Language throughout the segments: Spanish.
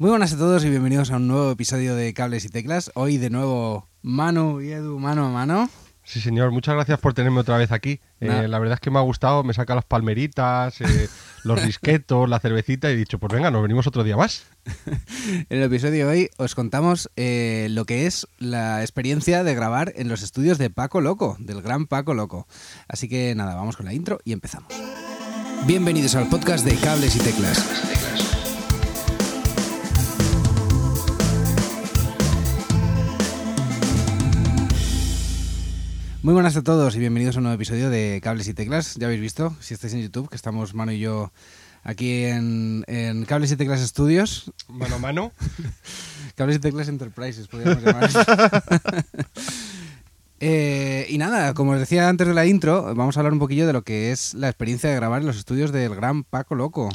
Muy buenas a todos y bienvenidos a un nuevo episodio de Cables y Teclas. Hoy de nuevo Manu y Edu mano a mano. Sí, señor, muchas gracias por tenerme otra vez aquí. Eh, la verdad es que me ha gustado, me saca las palmeritas, eh, los disquetos, la cervecita y he dicho, pues venga, nos venimos otro día más. en el episodio de hoy os contamos eh, lo que es la experiencia de grabar en los estudios de Paco Loco, del gran Paco Loco. Así que nada, vamos con la intro y empezamos. Bienvenidos al podcast de Cables y Teclas. Muy buenas a todos y bienvenidos a un nuevo episodio de Cables y Teclas. Ya habéis visto, si estáis en YouTube, que estamos Mano y yo aquí en, Cables y Teclas Studios. Mano a mano. Cables y Teclas Enterprises, podríamos llamar. Eh, y nada, como os decía antes de la intro, vamos a hablar un poquillo de lo que es la experiencia de grabar en los estudios del gran Paco Loco.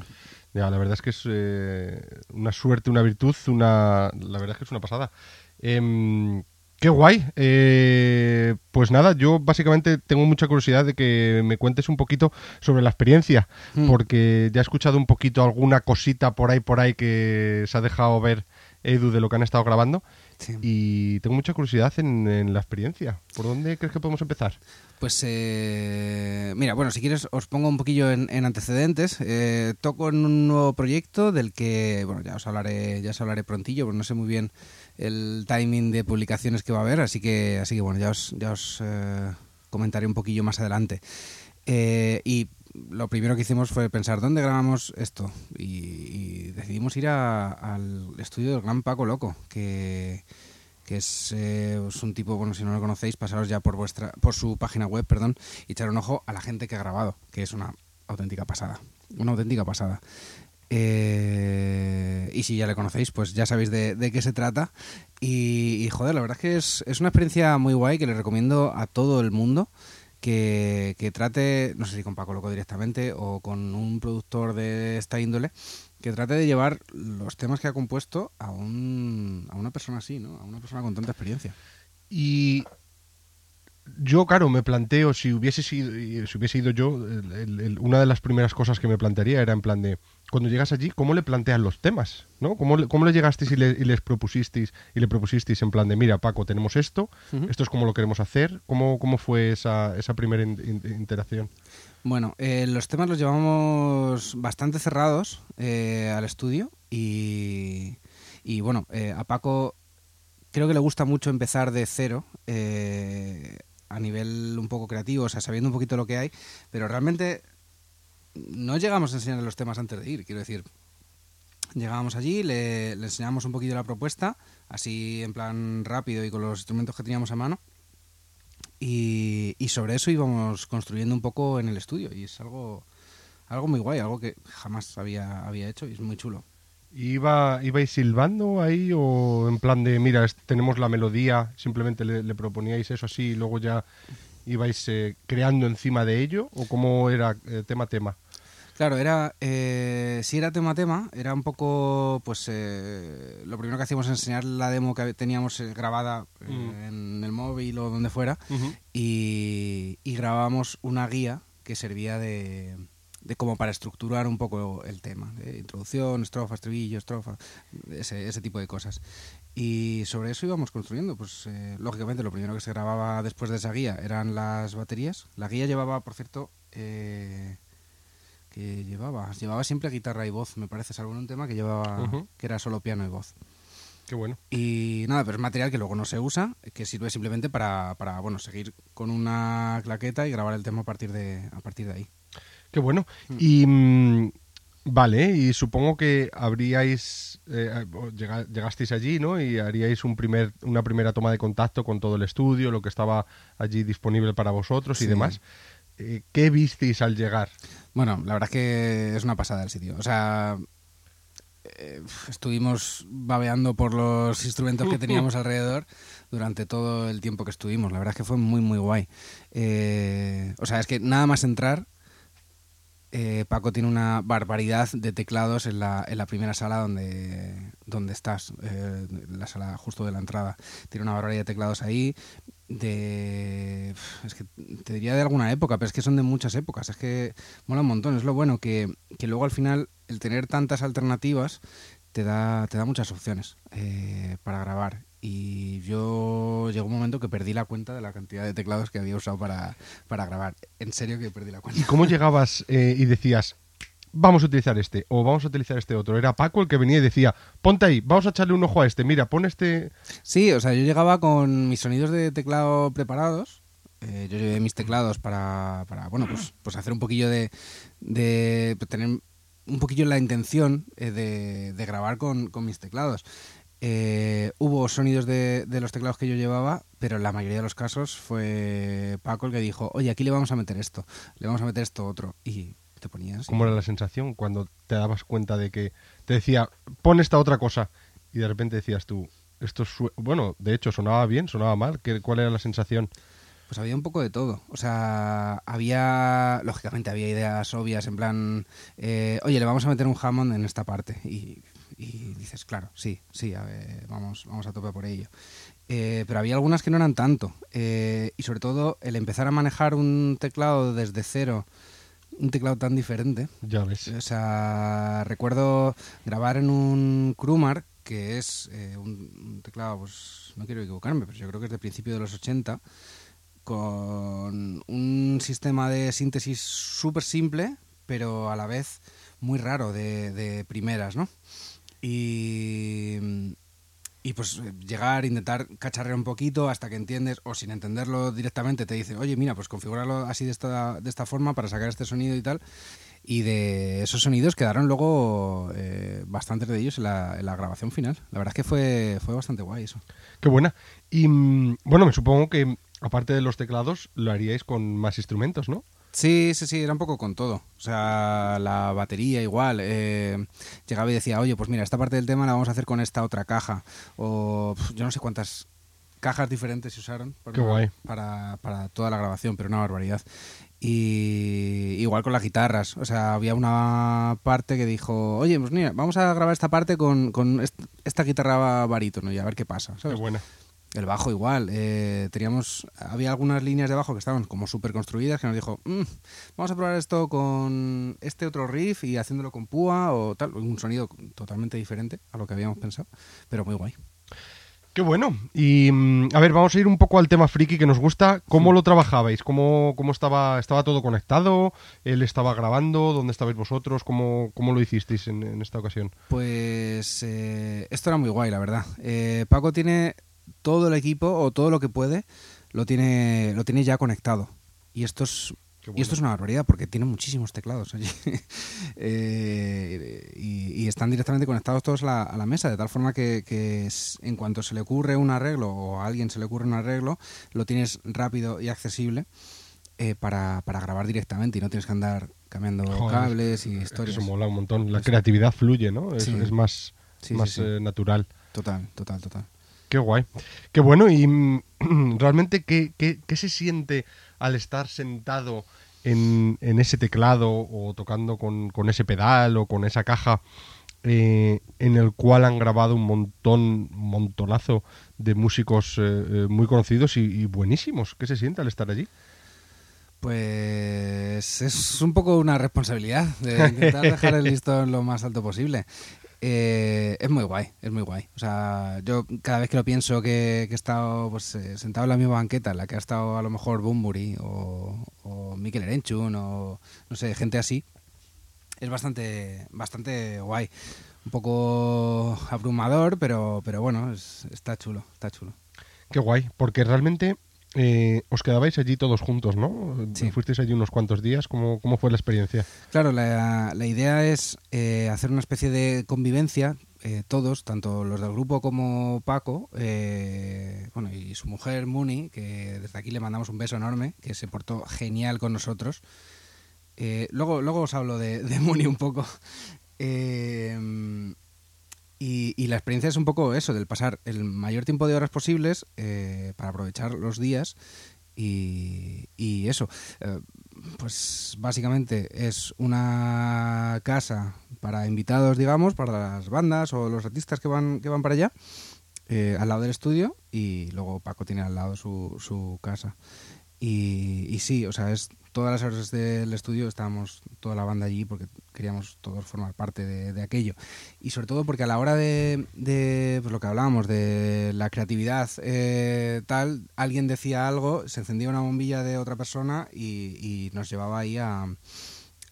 Ya, la verdad es que es eh, una suerte, una virtud, una, la verdad es que es una pasada. Em, Qué guay. Eh, pues nada, yo básicamente tengo mucha curiosidad de que me cuentes un poquito sobre la experiencia, hmm. porque ya he escuchado un poquito alguna cosita por ahí, por ahí que se ha dejado ver Edu de lo que han estado grabando. Y tengo mucha curiosidad en, la experiencia. ¿Por dónde crees que podemos empezar? Pues eh, mira, bueno, si quieres os pongo un poquillo en, antecedentes. Eh, toco en un nuevo proyecto del que, bueno, ya os hablaré, ya os hablaré prontillo, pero no sé muy bien el timing de publicaciones que va a haber, así que, así que bueno, ya os, ya os eh, comentaré un poquillo más adelante. Eh, y lo primero que hicimos fue pensar dónde grabamos esto y, decidimos ir al estudio del gran Paco Loco, que, eh, es, un tipo, bueno, si no lo conocéis, pasaros ya por vuestra por su página web, perdón, y echar un ojo a la gente que ha grabado, que es una auténtica pasada, una auténtica pasada. Eh, y si ya le conocéis, pues ya sabéis de, qué se trata. Y, joder, la verdad es que es, es, una experiencia muy guay que le recomiendo a todo el mundo que, trate, no sé si con Paco Loco directamente o con un productor de esta índole, que trate de llevar los temas que ha compuesto a, un, a una persona así, ¿no? A una persona con tanta experiencia. Y yo, claro, me planteo, si hubiese sido, si hubiese ido yo, una de las primeras cosas que me plantearía era en plan de, cuando llegas allí, ¿cómo le planteas los temas? ¿no? ¿Cómo, le, cómo le llegasteis y, les propusisteis y le propusisteis en plan de, mira, Paco, tenemos esto, esto es como lo queremos hacer? ¿Cómo, cómo fue esa, esa primera interacción? Bueno, eh, los temas los llevamos bastante cerrados eh, al estudio y, y bueno, eh, a Paco creo que le gusta mucho empezar de cero a nivel un poco creativo, o sea, sabiendo un poquito lo que hay, pero realmente no llegamos a enseñarle los temas antes de ir, quiero decir. Llegábamos allí, le, le enseñamos un poquito la propuesta, así en plan rápido y con los instrumentos que teníamos a mano. Y, sobre eso íbamos construyendo un poco en el estudio. Y es algo, algo muy guay, algo que jamás había, había hecho y es muy chulo. ¿Iba, ¿Ibais silbando ahí o en plan de, mira, tenemos la melodía, simplemente le, proponíais eso así y luego ya ibais eh, creando encima de ello? ¿O cómo era eh, tema tema? Claro, era eh, si era tema tema, era un poco, pues eh, lo primero que hacíamos es enseñar la demo que teníamos grabada mm. en el móvil o donde fuera y, y grabábamos una guía que servía de, de como para estructurar un poco el tema, de introducción, estrofa, estribillo, estrofa, ese, ese tipo de cosas. Y sobre eso íbamos construyendo, pues eh, lógicamente lo primero que se grababa después de esa guía eran las baterías. La guía llevaba, por cierto, eh, que llevaba, llevaba siempre guitarra y voz, me parece, salvo en un tema que llevaba, que era solo piano y voz. Qué bueno. Y nada, pero es material que luego no se usa, que sirve simplemente para, para bueno, seguir con una claqueta y grabar el tema a partir de, a partir de ahí. Qué bueno. Mm. Y mm, vale, y supongo que habríais eh, llegasteis allí, ¿no? Y haríais un primer, una primera toma de contacto con todo el estudio, lo que estaba allí disponible para vosotros y demás. Eh, ¿Qué visteis al llegar? Bueno, la verdad es que es una pasada el sitio. O sea, eh, estuvimos babeando por los instrumentos que teníamos alrededor durante todo el tiempo que estuvimos. La verdad es que fue muy, muy guay. o sea, es que nada más entrar eh, Paco tiene una barbaridad de teclados en la, en la primera sala donde, donde estás, eh, la sala justo de la entrada. Tiene una barbaridad de teclados ahí, de... Es que te diría de alguna época, pero es que son de muchas épocas, es que mola un montón. Es lo bueno que, que luego al final el tener tantas alternativas te da, te da muchas opciones eh, para grabar. Y yo llegó un momento que perdí la cuenta de la cantidad de teclados que había usado para, para grabar. En serio que perdí la cuenta. ¿Y cómo llegabas eh, y decías, vamos a utilizar este o vamos a utilizar este otro? Era Paco el que venía y decía, ponte ahí, vamos a echarle un ojo a este, mira, pon este... Sí, o sea, yo llegaba con mis sonidos de teclado preparados. Eh, yo llevé mis teclados para, para bueno, pues, pues hacer un poquillo de, de tener un poquillo la intención eh, de, de grabar con, con mis teclados. Eh, hubo sonidos de, de, los teclados que yo llevaba, pero en la mayoría de los casos fue Paco el que dijo, oye, aquí le vamos a meter esto, le vamos a meter esto otro. Y te ponías... ¿Cómo era la sensación cuando te dabas cuenta de que te decía, pon esta otra cosa? Y de repente decías tú, esto bueno, de hecho, sonaba bien, sonaba mal. ¿Qué, ¿Cuál era la sensación? Pues había un poco de todo. O sea, había, lógicamente, había ideas obvias en plan, eh, oye, le vamos a meter un Hammond en esta parte. Y, y dices, claro, sí, sí, a ver, vamos, vamos a tope por ello. Eh, pero había algunas que no eran tanto. Eh, y sobre todo, el empezar a manejar un teclado desde cero, un teclado tan diferente. Ya ves. O sea, recuerdo grabar en un Krumar, que es eh, un, teclado, pues no quiero equivocarme, pero yo creo que es de principio de los 80 con un sistema de síntesis súper simple, pero a la vez muy raro de, de primeras, ¿no? Y, y, pues llegar, intentar cacharrear un poquito hasta que entiendes, o sin entenderlo directamente, te dice, oye, mira, pues configurarlo así de esta, de esta forma para sacar este sonido y tal. Y de esos sonidos quedaron luego eh, bastantes de ellos en la, en la, grabación final. La verdad es que fue, fue bastante guay eso. Qué buena. Y bueno, me supongo que aparte de los teclados, lo haríais con más instrumentos, ¿no? Sí, sí, sí, era un poco con todo. O sea, la batería igual. Eh, llegaba y decía, oye, pues mira, esta parte del tema la vamos a hacer con esta otra caja. O yo no sé cuántas cajas diferentes se usaron para, Qué guay. Para, para toda la grabación, pero una barbaridad. Y igual con las guitarras. O sea, había una parte que dijo, oye, pues mira, vamos a grabar esta parte con, con esta guitarra barítono y a ver qué pasa. ¿sabes? Qué buena. El bajo igual. Eh, teníamos, había algunas líneas de bajo que estaban como súper construidas que nos dijo, mmm, vamos a probar esto con este otro riff y haciéndolo con púa o tal. Un sonido totalmente diferente a lo que habíamos pensado, pero muy guay. Qué bueno. Y a ver, vamos a ir un poco al tema friki que nos gusta. ¿Cómo sí. lo trabajabais? ¿Cómo, cómo estaba, estaba todo conectado? ¿Él estaba grabando? ¿Dónde estabais vosotros? ¿Cómo, cómo lo hicisteis en, en esta ocasión? Pues eh, esto era muy guay, la verdad. Eh, Paco tiene todo el equipo o todo lo que puede lo tiene lo tiene ya conectado y esto es bueno. y esto es una barbaridad porque tiene muchísimos teclados allí eh, y, y, están directamente conectados todos a la, a la mesa de tal forma que, que es, en cuanto se le ocurre un arreglo o a alguien se le ocurre un arreglo lo tienes rápido y accesible eh, para, para, grabar directamente y no tienes que andar cambiando Joder, cables y historias. Eso mola un montón. La creatividad fluye, ¿no? Es, sí. es más, sí, más sí, eh, natural. Total, total, total. Qué guay. Qué bueno. Y realmente, ¿qué, qué, qué se siente al estar sentado en, en ese teclado o tocando con, con, ese pedal o con esa caja eh, en el cual han grabado un montón, un montonazo de músicos eh, muy conocidos y, y, buenísimos? ¿Qué se siente al estar allí? Pues es un poco una responsabilidad de intentar dejar el listón lo más alto posible. Eh, es muy guay, es muy guay. O sea, yo cada vez que lo pienso que, que he estado pues, eh, sentado en la misma banqueta en la que ha estado a lo mejor Bumburi o, o Mikel Erenchun o no sé, gente así, es bastante, bastante guay. Un poco abrumador, pero, pero bueno, es, está chulo, está chulo. Qué guay, porque realmente eh, os quedabais allí todos juntos, ¿no? Sí. Fuisteis allí unos cuantos días. ¿Cómo, cómo fue la experiencia? Claro, la, la idea es eh, hacer una especie de convivencia. Eh, todos, tanto los del grupo como Paco, eh, bueno, y su mujer Muni, que desde aquí le mandamos un beso enorme, que se portó genial con nosotros. Eh, luego, luego os hablo de, de Muni un poco. Eh, y, la experiencia es un poco eso, del pasar el mayor tiempo de horas posibles eh, para aprovechar los días y, y eso. Eh, pues básicamente es una casa para invitados, digamos, para las bandas o los artistas que van, que van para allá, eh, al lado del estudio y luego Paco tiene al lado su, su casa. Y, y sí, o sea, es todas las horas del estudio estábamos toda la banda allí porque queríamos todos formar parte de, aquello. Y sobre todo porque a la hora de, de pues lo que hablábamos, de la creatividad eh, tal, alguien decía algo, se encendía una bombilla de otra persona y, nos llevaba ahí a,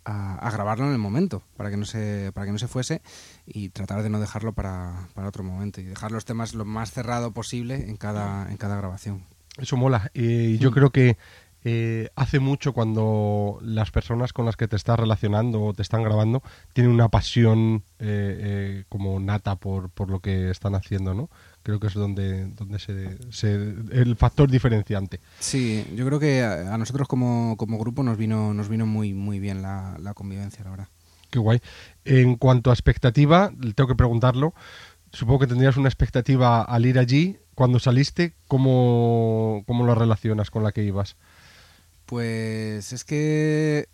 a, grabarlo en el momento para que no se para que no se fuese y tratar de no dejarlo para, para otro momento y dejar los temas lo más cerrado posible en cada en cada grabación eso mola y yo mm. creo que eh, hace mucho cuando las personas con las que te estás relacionando o te están grabando tienen una pasión eh, eh, como nata por, por, lo que están haciendo, ¿no? Creo que es donde, donde se, el factor diferenciante. Sí, yo creo que a, nosotros como, como, grupo nos vino, nos vino muy, muy bien la, la convivencia, la verdad. Qué guay. En cuanto a expectativa, tengo que preguntarlo. Supongo que tendrías una expectativa al ir allí. Cuando saliste, ¿cómo, cómo lo relacionas con la que ibas? Pues es que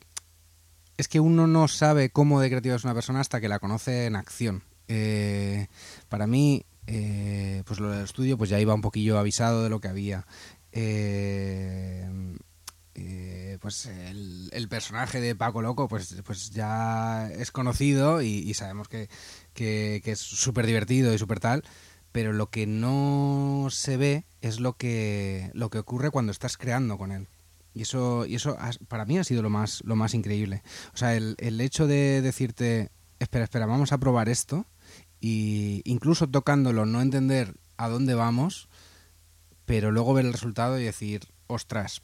es que uno no sabe cómo de creativa es una persona hasta que la conoce en acción. Eh, para mí, eh, pues lo del estudio, pues ya iba un poquillo avisado de lo que había. Eh, pues el, personaje de Paco Loco, pues, pues ya es conocido y, sabemos que, que es súper divertido y súper tal pero lo que no se ve es lo que, lo que ocurre cuando estás creando con él. Y eso, y eso para mí ha sido lo más, lo más increíble. O sea, el, el hecho de decirte, espera, espera, vamos a probar esto, y incluso tocándolo, no entender a dónde vamos, pero luego ver el resultado y decir, ostras,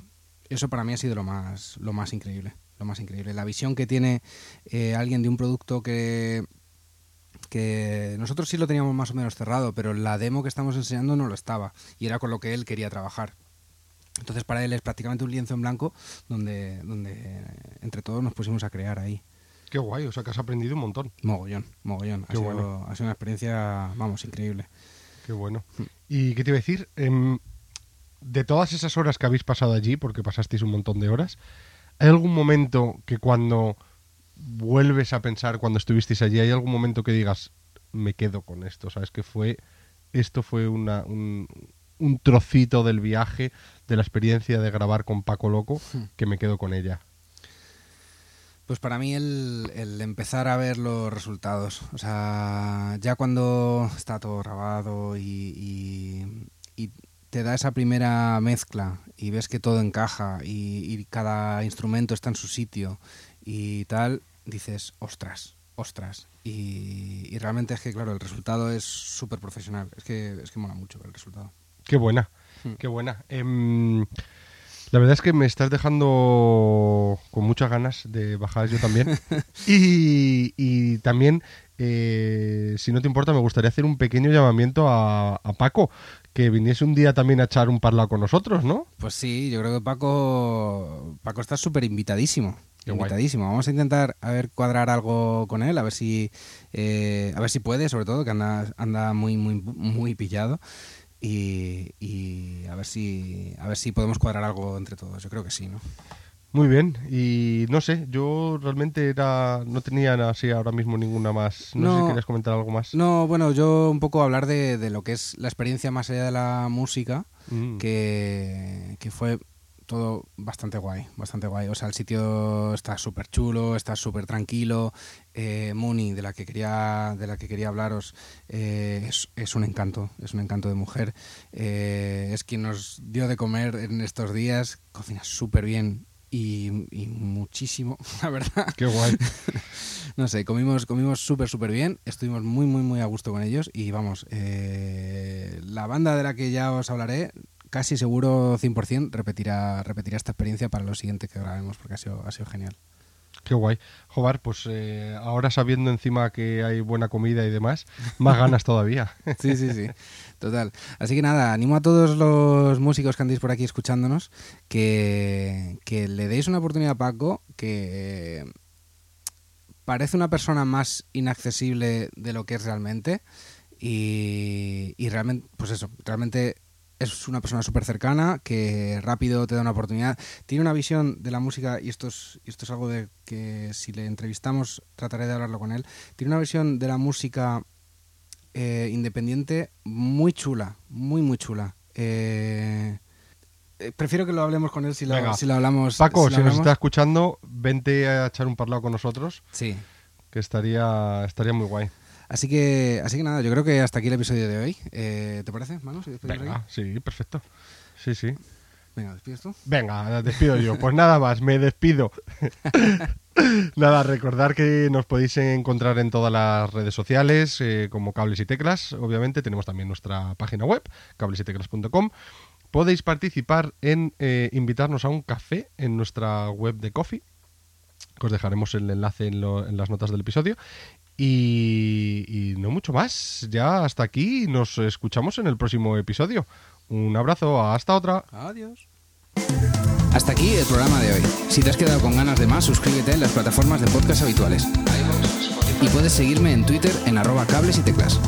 eso para mí ha sido lo más, lo más increíble. Lo más increíble. La visión que tiene eh, alguien de un producto que, que nosotros sí lo teníamos más o menos cerrado, pero la demo que estamos enseñando no lo estaba. Y era con lo que él quería trabajar. Entonces para él es prácticamente un lienzo en blanco donde, donde entre todos nos pusimos a crear ahí. Qué guay, o sea que has aprendido un montón. Mogollón, mogollón. ha, sido, ha sido una experiencia, vamos, increíble. Qué bueno. Mm. ¿Y qué te iba a decir? Em, de todas esas horas que habéis pasado allí, porque pasasteis un montón de horas, ¿hay algún momento que cuando vuelves a pensar, cuando estuvisteis allí, hay algún momento que digas, me quedo con esto? ¿Sabes? Que fue, esto fue una, un, un trocito del viaje, de la experiencia de grabar con Paco Loco, hmm. que me quedo con ella. Pues para mí el, empezar a ver los resultados, o sea, ya cuando está todo grabado y, te da esa primera mezcla y ves que todo encaja y, cada instrumento está en su sitio y tal, dices, ostras, ostras. Y, y realmente es que, claro, el resultado es súper profesional, es que, es que mola mucho el resultado. Qué buena, hmm. qué buena. Em, la verdad es que me estás dejando con muchas ganas de bajar yo también. y, también, eh, si no te importa, me gustaría hacer un pequeño llamamiento a, Paco, que viniese un día también a echar un parlado con nosotros, ¿no? Pues sí, yo creo que Paco, Paco está súper invitadísimo. invitadísimo. Vamos a intentar a ver cuadrar algo con él, a ver si eh, a ver si puede, sobre todo que anda anda muy muy muy pillado y, a ver si a ver si podemos cuadrar algo entre todos. Yo creo que sí, ¿no? Muy bien, y no sé, yo realmente era no tenía así ahora mismo ninguna más. No, sé si querías comentar algo más. No, bueno, yo un poco hablar de, de lo que es la experiencia más allá de la música, mm. que, que fue todo bastante guay, bastante guay. O sea, el sitio está súper chulo, está súper tranquilo. Eh, Muni, de la que quería, de la que quería hablaros, eh, es, un encanto, es un encanto de mujer. Eh, es quien nos dio de comer en estos días, cocina súper bien y, muchísimo, la verdad. Qué guay. no sé, comimos comimos súper, súper bien, estuvimos muy, muy, muy a gusto con ellos y vamos, la banda de la que ya os hablaré casi seguro 100% repetirá, repetirá esta experiencia para lo siguiente que grabemos, porque ha sido, ha sido genial. Qué guay. Jobar, pues eh, ahora sabiendo encima que hay buena comida y demás, más ganas todavía. sí, sí, sí. Total. Así que nada, animo a todos los músicos que andéis por aquí escuchándonos que, que le deis una oportunidad a Paco, que parece una persona más inaccesible de lo que es realmente. Y, y realmente, pues eso, realmente es una persona súper cercana, que rápido te da una oportunidad. Tiene una visión de la música, y esto es, esto es algo de que si le entrevistamos trataré de hablarlo con él. Tiene una visión de la música eh, independiente muy chula, muy, muy chula. Eh, eh, prefiero que lo hablemos con él si lo, Venga. si lo hablamos. Paco, lo si, nos está escuchando, vente a echar un parlado con nosotros, Sí. que estaría, estaría muy guay. Así que, así que nada, yo creo que hasta aquí el episodio de hoy. Eh, ¿Te parece, Manu? si Venga, sí, perfecto. Sí, sí. Venga, ¿despides tú? Venga, despido yo. Pues nada más, me despido. nada, recordar que nos podéis encontrar en todas las redes sociales, eh, como Cables y Teclas. Obviamente, tenemos también nuestra página web, cablesyteclas.com. Podéis participar en eh, invitarnos a un café en nuestra web de Coffee. Os dejaremos el enlace en, lo- en las notas del episodio. Y, y no mucho más. Ya hasta aquí. Nos escuchamos en el próximo episodio. Un abrazo. Hasta otra. Adiós. Hasta aquí el programa de hoy. Si te has quedado con ganas de más, suscríbete en las plataformas de podcast habituales. Y puedes seguirme en Twitter en arroba cables y teclas.